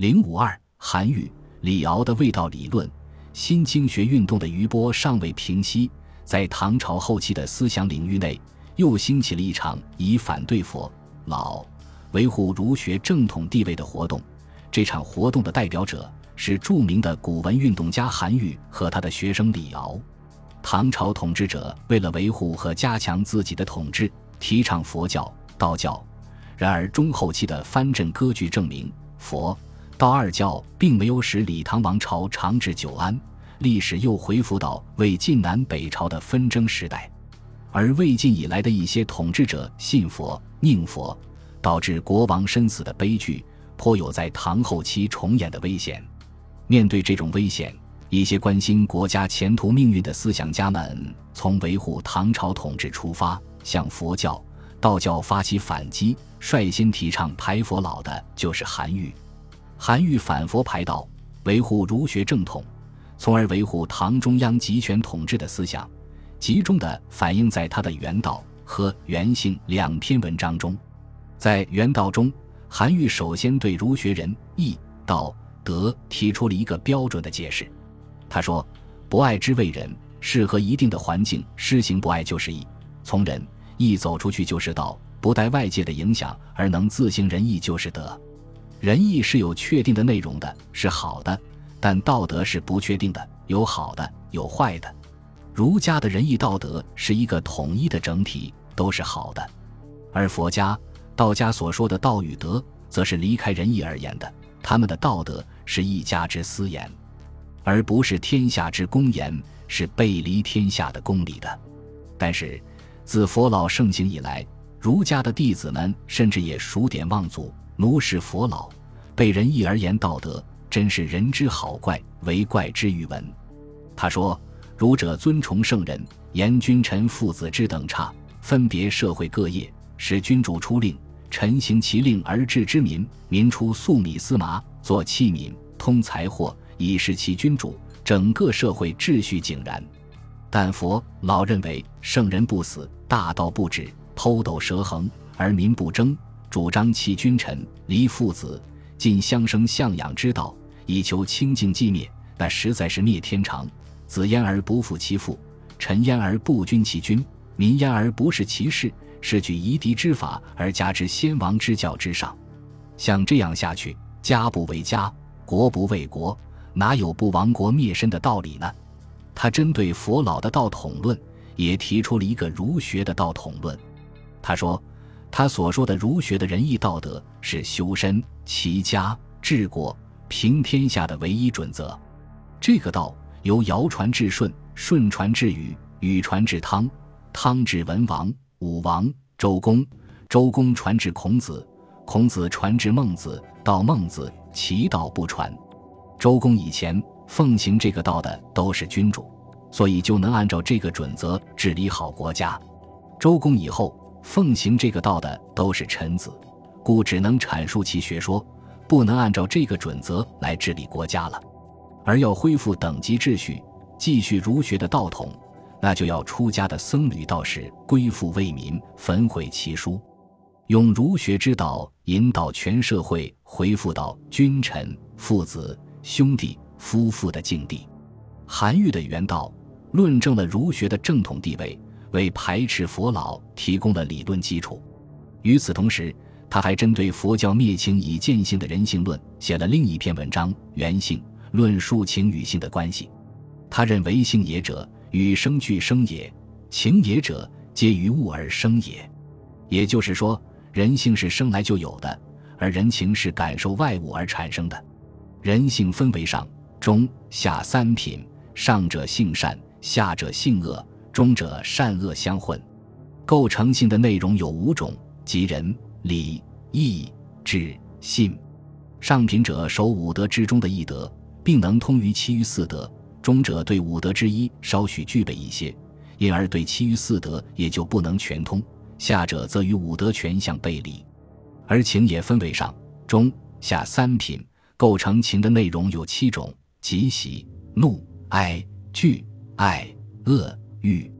零五二，韩愈、李敖的味道理论，新经学运动的余波尚未平息，在唐朝后期的思想领域内，又兴起了一场以反对佛老、维护儒学正统地位的活动。这场活动的代表者是著名的古文运动家韩愈和他的学生李敖。唐朝统治者为了维护和加强自己的统治，提倡佛教、道教。然而中后期的藩镇割据证明，佛。道二教并没有使李唐王朝长治久安，历史又恢复到魏晋南北朝的纷争时代，而魏晋以来的一些统治者信佛、宁佛，导致国王身死的悲剧，颇有在唐后期重演的危险。面对这种危险，一些关心国家前途命运的思想家们，从维护唐朝统治出发，向佛教、道教发起反击，率先提倡排佛老的就是韩愈。韩愈反佛排道，维护儒学正统，从而维护唐中央集权统治的思想，集中的反映在他的《原道》和《原性》两篇文章中。在《原道》中，韩愈首先对儒学仁义道德提出了一个标准的解释。他说：“不爱之谓仁，适合一定的环境施行不爱就是义；从仁义走出去就是道，不带外界的影响而能自行仁义就是德。”仁义是有确定的内容的，是好的；但道德是不确定的，有好的，有坏的。儒家的仁义道德是一个统一的整体，都是好的；而佛家、道家所说的道与德，则是离开仁义而言的。他们的道德是一家之私言，而不是天下之公言，是背离天下的公理的。但是，自佛老盛行以来，儒家的弟子们甚至也数典忘祖。奴是佛老，被仁义而言道德，真是人之好怪，为怪之语文。他说：“儒者尊崇圣人，言君臣父子之等差，分别社会各业，使君主出令，臣行其令而治之民，民出粟米丝麻，做器皿，通财货，以示其君主，整个社会秩序井然。但佛老认为圣人不死，大道不止，偷斗蛇横，而民不争。”主张弃君臣，离父子，尽相生相养之道，以求清净寂灭，那实在是灭天常。子焉而不负其父，臣焉而不君其君，民焉而不是其事，是举夷狄之法而加之先王之教之上。像这样下去，家不为家，国不为国，哪有不亡国灭身的道理呢？他针对佛老的道统论，也提出了一个儒学的道统论。他说。他所说的儒学的仁义道德是修身、齐家、治国、平天下的唯一准则。这个道由尧传至舜，舜传至禹，禹传至汤，汤至文王、武王、周公，周公传至孔子，孔子传至孟子，到孟子其道不传。周公以前奉行这个道的都是君主，所以就能按照这个准则治理好国家。周公以后。奉行这个道的都是臣子，故只能阐述其学说，不能按照这个准则来治理国家了。而要恢复等级秩序，继续儒学的道统，那就要出家的僧侣道士归附为民，焚毁其书，用儒学之道引导全社会恢复到君臣、父子、兄弟、夫妇的境地。韩愈的原道论证了儒学的正统地位。为排斥佛老提供了理论基础。与此同时，他还针对佛教灭情以见性的人性论写了另一篇文章《原性》，论述情与性的关系。他认为性也者，与生俱生也；情也者，皆于物而生也。也就是说，人性是生来就有的，而人情是感受外物而产生的。人性分为上、中、下三品，上者性善，下者性恶。中者善恶相混，构成性的内容有五种，即仁、礼、义、智、信。上品者守五德之中的一德，并能通于其余四德；中者对五德之一稍许具备一些，因而对其余四德也就不能全通；下者则与五德全相背离。而情也分为上、中、下三品，构成情的内容有七种，即喜、怒、哀、惧、爱、恶。欲，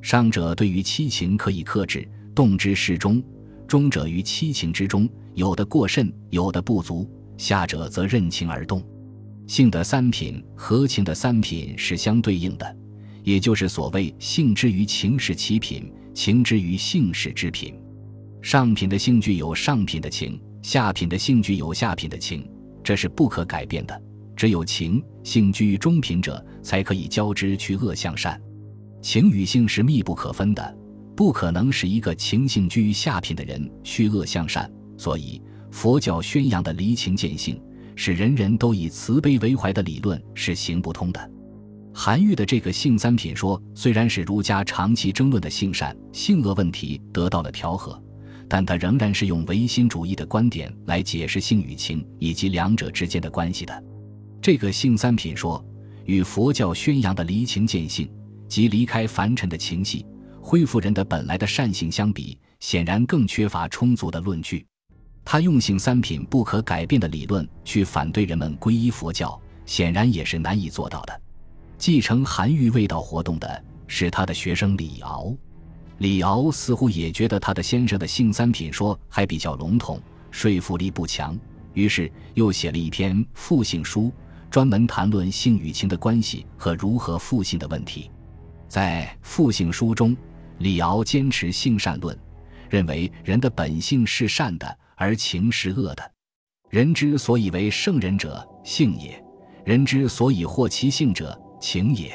上者对于七情可以克制，动之适中；中者于七情之中，有的过甚，有的不足；下者则任情而动。性的三品和情的三品是相对应的，也就是所谓性之于情是其品，情之于性是之品。上品的性具有上品的情，下品的性具有下品的情，这是不可改变的。只有情性居于中品者，才可以交织去恶向善。情与性是密不可分的，不可能使一个情性居于下品的人虚恶向善。所以，佛教宣扬的离情见性，使人人都以慈悲为怀的理论是行不通的。韩愈的这个性三品说，虽然使儒家长期争论的性善性恶问题得到了调和。但他仍然是用唯心主义的观点来解释性与情以及两者之间的关系的。这个性三品说，与佛教宣扬的离情见性，即离开凡尘的情系，恢复人的本来的善性相比，显然更缺乏充足的论据。他用性三品不可改变的理论去反对人们皈依佛教，显然也是难以做到的。继承韩愈味道活动的是他的学生李敖。李敖似乎也觉得他的先生的性三品说还比较笼统，说服力不强，于是又写了一篇复性书，专门谈论性与情的关系和如何复性的问题。在复性书中，李敖坚持性善论，认为人的本性是善的，而情是恶的。人之所以为圣人者，性也；人之所以获其性者，情也。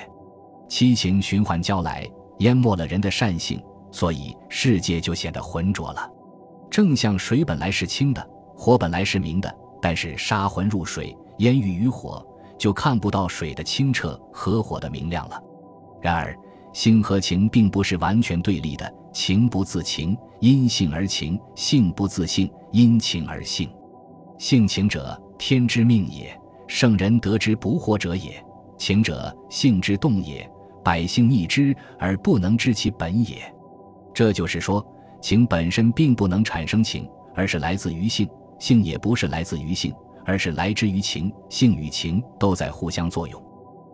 七情循环交来，淹没了人的善性。所以世界就显得浑浊了，正像水本来是清的，火本来是明的，但是杀魂入水，烟雨于火，就看不到水的清澈和火的明亮了。然而，性和情并不是完全对立的，情不自情，因性而情；性不自性，因情而性。性情者，天之命也，圣人得之不惑者也；情者，性之动也，百姓逆之而不能知其本也。这就是说，情本身并不能产生情，而是来自于性；性也不是来自于性，而是来之于情。性与情都在互相作用。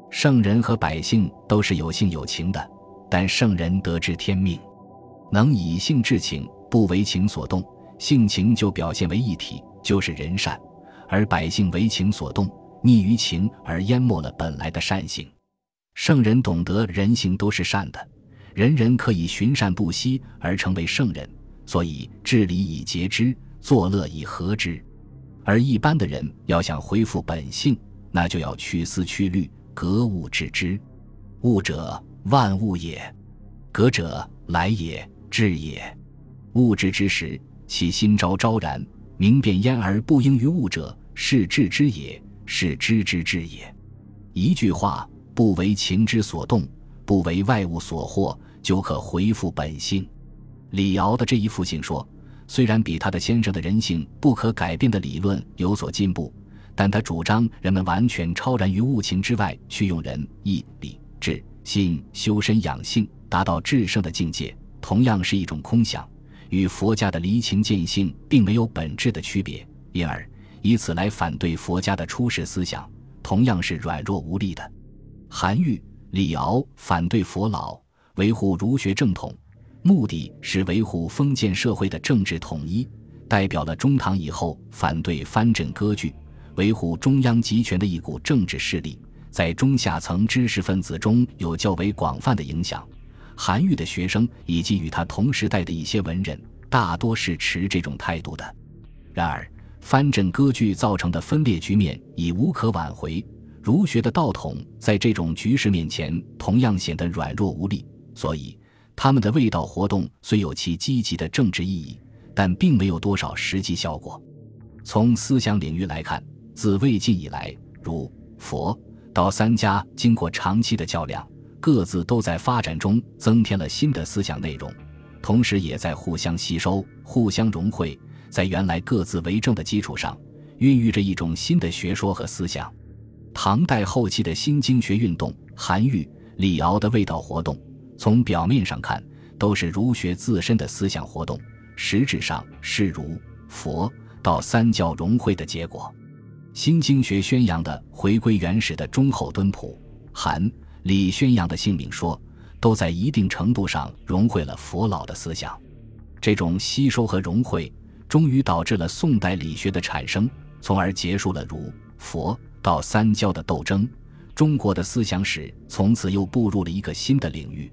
圣人和百姓都是有性有情的，但圣人得知天命，能以性治情，不为情所动，性情就表现为一体，就是人善；而百姓为情所动，逆于情而淹没了本来的善性。圣人懂得人性都是善的。人人可以循善不息而成为圣人，所以治理以节之，作乐以和之。而一般的人要想恢复本性，那就要去思去虑，格物致知。物者，万物也；格者，来也，至也。物质之时，其心昭昭然，明辨焉而不应于物者，是致之也，是知之至也。一句话，不为情之所动。不为外物所惑，就可恢复本性。李敖的这一复性说，虽然比他的先生的人性不可改变的理论有所进步，但他主张人们完全超然于物情之外，去用仁义礼智信修身养性，达到至圣的境界，同样是一种空想，与佛家的离情见性并没有本质的区别。因而以此来反对佛家的出世思想，同样是软弱无力的。韩愈。李敖反对佛老，维护儒学正统，目的是维护封建社会的政治统一，代表了中唐以后反对藩镇割据、维护中央集权的一股政治势力，在中下层知识分子中有较为广泛的影响。韩愈的学生以及与他同时代的一些文人，大多是持这种态度的。然而，藩镇割据造成的分裂局面已无可挽回。儒学的道统在这种局势面前同样显得软弱无力，所以他们的卫道活动虽有其积极的政治意义，但并没有多少实际效果。从思想领域来看，自魏晋以来，儒、佛、道三家经过长期的较量，各自都在发展中增添了新的思想内容，同时也在互相吸收、互相融汇，在原来各自为政的基础上，孕育着一种新的学说和思想。唐代后期的新经学运动，韩愈、李敖的味道活动，从表面上看都是儒学自身的思想活动，实质上是儒、佛、道三教融汇的结果。新经学宣扬的回归原始的忠厚敦朴，韩、李宣扬的性命说，都在一定程度上融汇了佛老的思想。这种吸收和融汇，终于导致了宋代理学的产生。从而结束了儒、佛、道三教的斗争。中国的思想史从此又步入了一个新的领域。